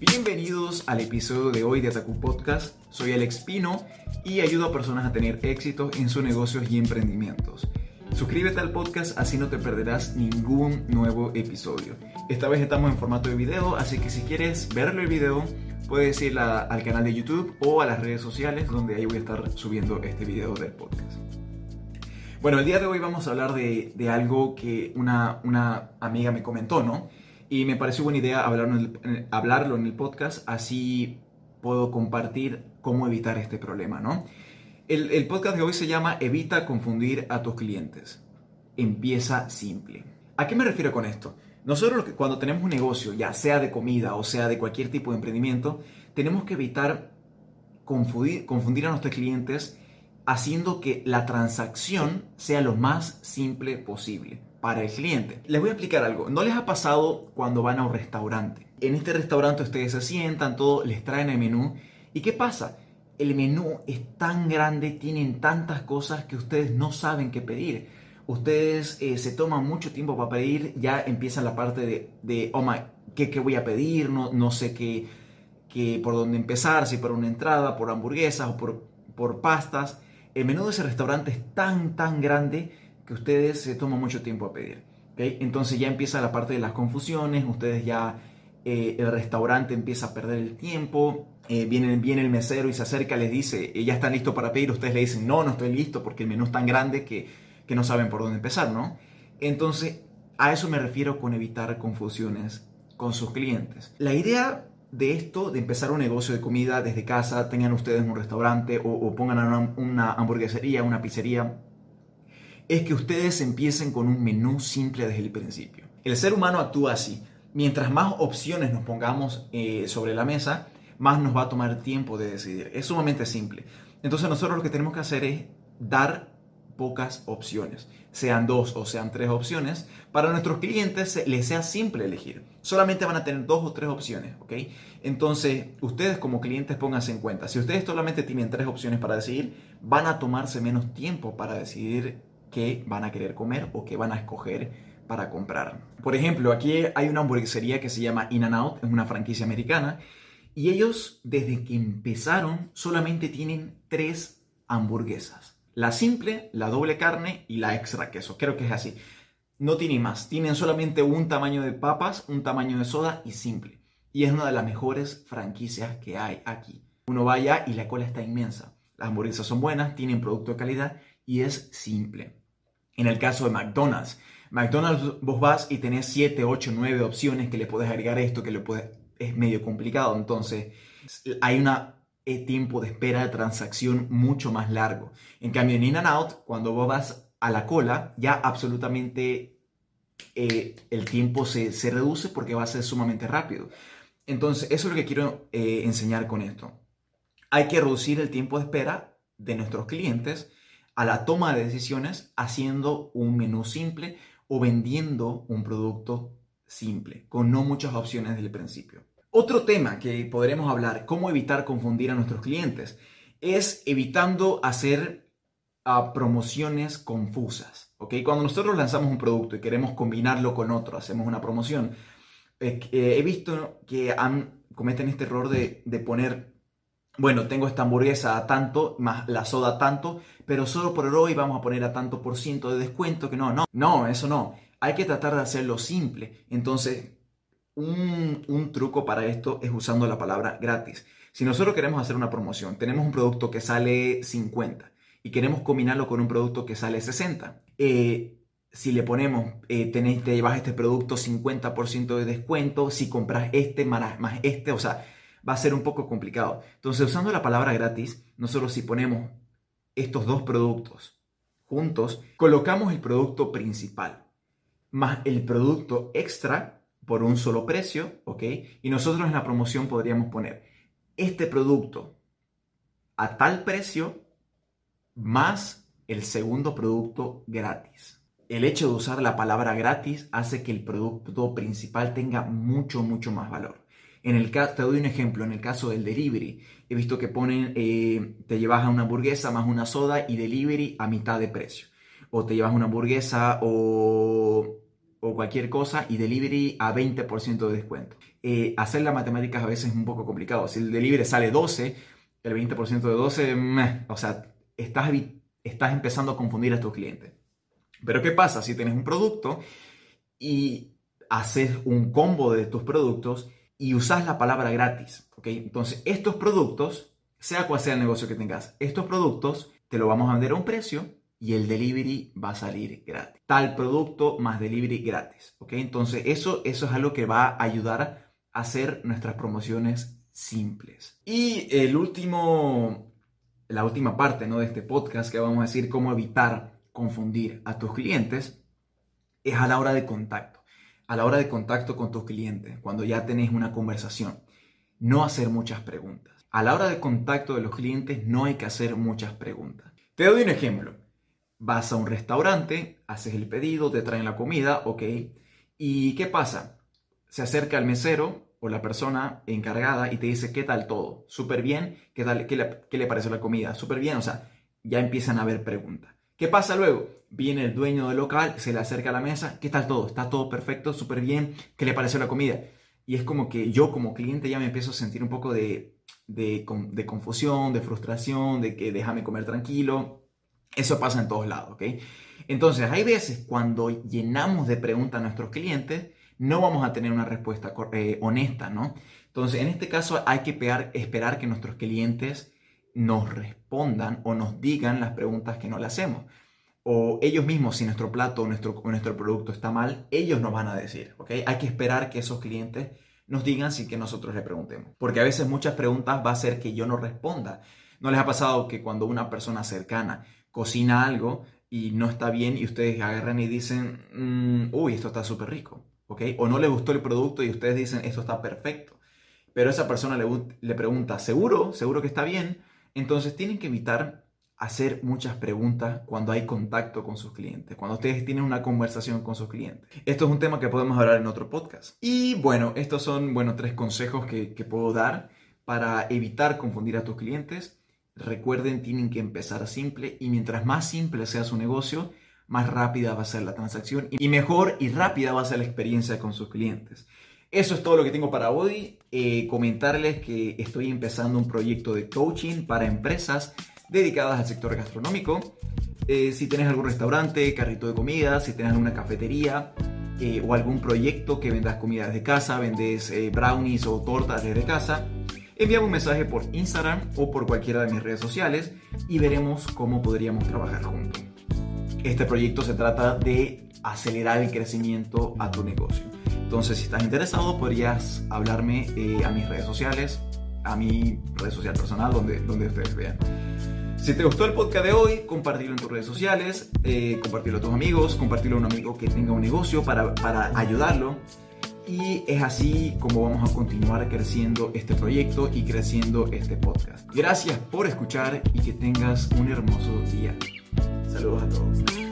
Bienvenidos al episodio de hoy de Ataku Podcast. Soy Alex Pino y ayudo a personas a tener éxito en sus negocios y emprendimientos. Suscríbete al podcast así no te perderás ningún nuevo episodio. Esta vez estamos en formato de video, así que si quieres verlo el video, puedes ir al canal de YouTube o a las redes sociales donde ahí voy a estar subiendo este video del podcast. Bueno, el día de hoy vamos a hablar de, algo que una, una amiga me comentó, ¿no? Y me pareció buena idea hablarlo en, el, hablarlo en el podcast, así puedo compartir cómo evitar este problema, ¿no? El, el, podcast de hoy se llama Evita confundir a tus clientes. Empieza simple. ¿A qué me refiero con esto? Nosotros cuando tenemos un negocio, ya sea de comida o sea de cualquier tipo de emprendimiento, tenemos que evitar confundir, confundir a nuestros clientes haciendo que la transacción sea lo más simple posible para el cliente. Les voy a explicar algo. ¿No les ha pasado cuando van a un restaurante? En este restaurante ustedes se sientan, todo, les traen el menú. ¿Y qué pasa? El menú es tan grande, tienen tantas cosas que ustedes no saben qué pedir. Ustedes eh, se toman mucho tiempo para pedir, ya empieza la parte de, de oh my, ¿qué, ¿qué, voy a pedir? No, no sé qué, qué, por dónde empezar, si por una entrada, por hamburguesas o por, por pastas. El menú de ese restaurante es tan, tan grande que ustedes se toman mucho tiempo a pedir. Entonces ya empieza la parte de las confusiones, ustedes ya, eh, el restaurante empieza a perder el tiempo, eh, viene, viene, el mesero y se acerca, les dice, eh, ya están listos para pedir, ustedes le dicen, no, no estoy listo porque el menú es tan grande que, que no saben por dónde empezar, ¿no? Entonces, a eso me refiero con evitar confusiones con sus clientes. La idea de esto, de empezar un negocio de comida desde casa, tengan ustedes un restaurante o, pongan una, una hamburguesería, una pizzería, es que ustedes empiecen con un menú simple desde el principio. El ser humano actúa así. Mientras más opciones nos pongamos eh, sobre la mesa, más nos va a tomar tiempo de decidir. Es sumamente simple. Entonces nosotros lo que tenemos que hacer es dar pocas opciones, sean dos o sean tres opciones, para nuestros clientes les sea simple elegir. Solamente van a tener dos o tres opciones, ¿ok? Entonces, ustedes como clientes pónganse en cuenta, si ustedes solamente tienen tres opciones para decidir, van a tomarse menos tiempo para decidir qué van a querer comer o qué van a escoger para comprar. Por ejemplo, aquí hay una hamburguesería que se llama In n Out, es una franquicia americana, y ellos desde que empezaron solamente tienen tres hamburguesas. La simple, la doble carne y la extra queso. Creo que es así. No tienen más. Tienen solamente un tamaño de papas, un tamaño de soda y simple. Y es una de las mejores franquicias que hay aquí. Uno vaya y la cola está inmensa. Las hamburguesas son buenas, tienen producto de calidad y es simple. En el caso de McDonald's, McDonald's vos vas y tenés 7, 8, 9 opciones que le puedes agregar esto, que le puedes, es medio complicado. Entonces, hay un eh, tiempo de espera de transacción mucho más largo. En cambio, en In-N-Out, cuando vos vas a la cola, ya absolutamente eh, el tiempo se, se, reduce porque va a ser sumamente rápido. Entonces, eso es lo que quiero eh, enseñar con esto. Hay que reducir el tiempo de espera de nuestros clientes a la toma de decisiones haciendo un menú simple o vendiendo un producto simple, con no muchas opciones desde el principio. Otro tema que podremos hablar, cómo evitar confundir a nuestros clientes, es evitando hacer uh, promociones confusas. Cuando nosotros lanzamos un producto y queremos combinarlo con otro, hacemos una promoción, eh, he visto que han, cometen este error de, de poner bueno, tengo esta hamburguesa a tanto, más la soda a tanto, pero solo por hoy vamos a poner a tanto por ciento de descuento, que no, no, no, eso no. Hay que tratar de hacerlo simple. Entonces, un, un truco para esto es usando la palabra gratis. Si nosotros queremos hacer una promoción, tenemos un producto que sale 50 y queremos combinarlo con un producto que sale 60. Eh, si le ponemos, eh, tenés, te llevas este producto 50% de descuento, si compras este más, más este, o sea, va a ser un poco complicado. Entonces, usando la palabra gratis, nosotros si ponemos estos dos productos juntos, colocamos el producto principal más el producto extra por un solo precio, ¿ok? Y nosotros en la promoción podríamos poner este producto a tal precio más el segundo producto gratis. El hecho de usar la palabra gratis hace que el producto principal tenga mucho, mucho más valor. En el caso, te doy un ejemplo, en el caso del delivery, he visto que ponen, eh, te llevas a una hamburguesa más una soda y delivery a mitad de precio. O te llevas una hamburguesa o o cualquier cosa y delivery a 20% de descuento. Eh, hacer las matemáticas a veces es un poco complicado. Si el delivery sale 12, el 20% de 12, o sea, estás, estás empezando a confundir a tus clientes. Pero ¿qué pasa si tienes un producto y haces un combo de tus productos y usas la palabra gratis? ¿ok? Entonces, estos productos, sea cual sea el negocio que tengas, estos productos te lo vamos a vender a un precio y el delivery va a salir gratis. Tal producto más delivery gratis. ¿ok? Entonces, eso, eso es algo que va a ayudar a hacer nuestras promociones simples. Y el último, la última parte ¿no? de este podcast que vamos a decir cómo evitar confundir a tus clientes es a la hora de contacto. A la hora de contacto con tus clientes, cuando ya tenés una conversación. No hacer muchas preguntas. A la hora de contacto de los clientes no hay que hacer muchas preguntas. Te doy un ejemplo. Vas a un restaurante, haces el pedido, te traen la comida, ok. ¿Y qué pasa? Se acerca el mesero o la persona encargada y te dice, ¿qué tal todo? Súper bien, ¿qué, tal, qué, le, ¿qué le parece la comida? Súper bien, o sea, ya empiezan a haber preguntas. ¿Qué pasa luego? Viene el dueño del local, se le acerca a la mesa, ¿qué tal todo? ¿Está todo perfecto? ¿Súper bien? ¿Qué le pareció la comida? Y es como que yo como cliente ya me empiezo a sentir un poco de, de, confusión, de frustración, de que déjame comer tranquilo. Eso pasa en todos lados, ¿ok? Entonces, hay veces cuando llenamos de preguntas a nuestros clientes, no vamos a tener una respuesta eh, honesta, ¿no? Entonces, en este caso hay que esperar que nuestros clientes nos respondan o nos digan las preguntas que no le hacemos. O ellos mismos, si nuestro plato o nuestro, nuestro producto está mal, ellos nos van a decir, ¿ok? Hay que esperar que esos clientes nos digan sin que nosotros le preguntemos. Porque a veces muchas preguntas va a ser que yo no responda. ¿No les ha pasado que cuando una persona cercana cocina algo y no está bien y ustedes agarran y dicen, mm, uy, esto está súper rico, ¿ok? O no les gustó el producto y ustedes dicen, esto está perfecto. Pero esa persona le, le pregunta, ¿seguro? ¿Seguro que está bien? Entonces tienen que evitar hacer muchas preguntas cuando hay contacto con sus clientes, cuando ustedes tienen una conversación con sus clientes. Esto es un tema que podemos hablar en otro podcast. Y bueno, estos son, bueno, tres consejos que, que puedo dar para evitar confundir a tus clientes. Recuerden, tienen que empezar simple y mientras más simple sea su negocio, más rápida va a ser la transacción y mejor y rápida va a ser la experiencia con sus clientes. Eso es todo lo que tengo para hoy. Eh, comentarles que estoy empezando un proyecto de coaching para empresas dedicadas al sector gastronómico. Eh, si tienes algún restaurante, carrito de comida, si tienes alguna cafetería eh, o algún proyecto que vendas comida desde casa, vendes brownies o tortas desde casa, envíame un mensaje por Instagram o por cualquiera de mis redes sociales y veremos cómo podríamos trabajar juntos. Este proyecto se trata de acelerar el crecimiento a tu negocio. Entonces, si estás interesado, podrías hablarme eh, a mis redes sociales, a mi red social personal, donde, donde ustedes vean. Si te gustó el podcast de hoy, compartirlo en tus redes sociales, eh, compartirlo a tus amigos, compartirlo a un amigo que tenga un negocio para, para ayudarlo. Y es así como vamos a continuar creciendo este proyecto y creciendo este podcast. Gracias por escuchar y que tengas un hermoso día. Saludos a todos.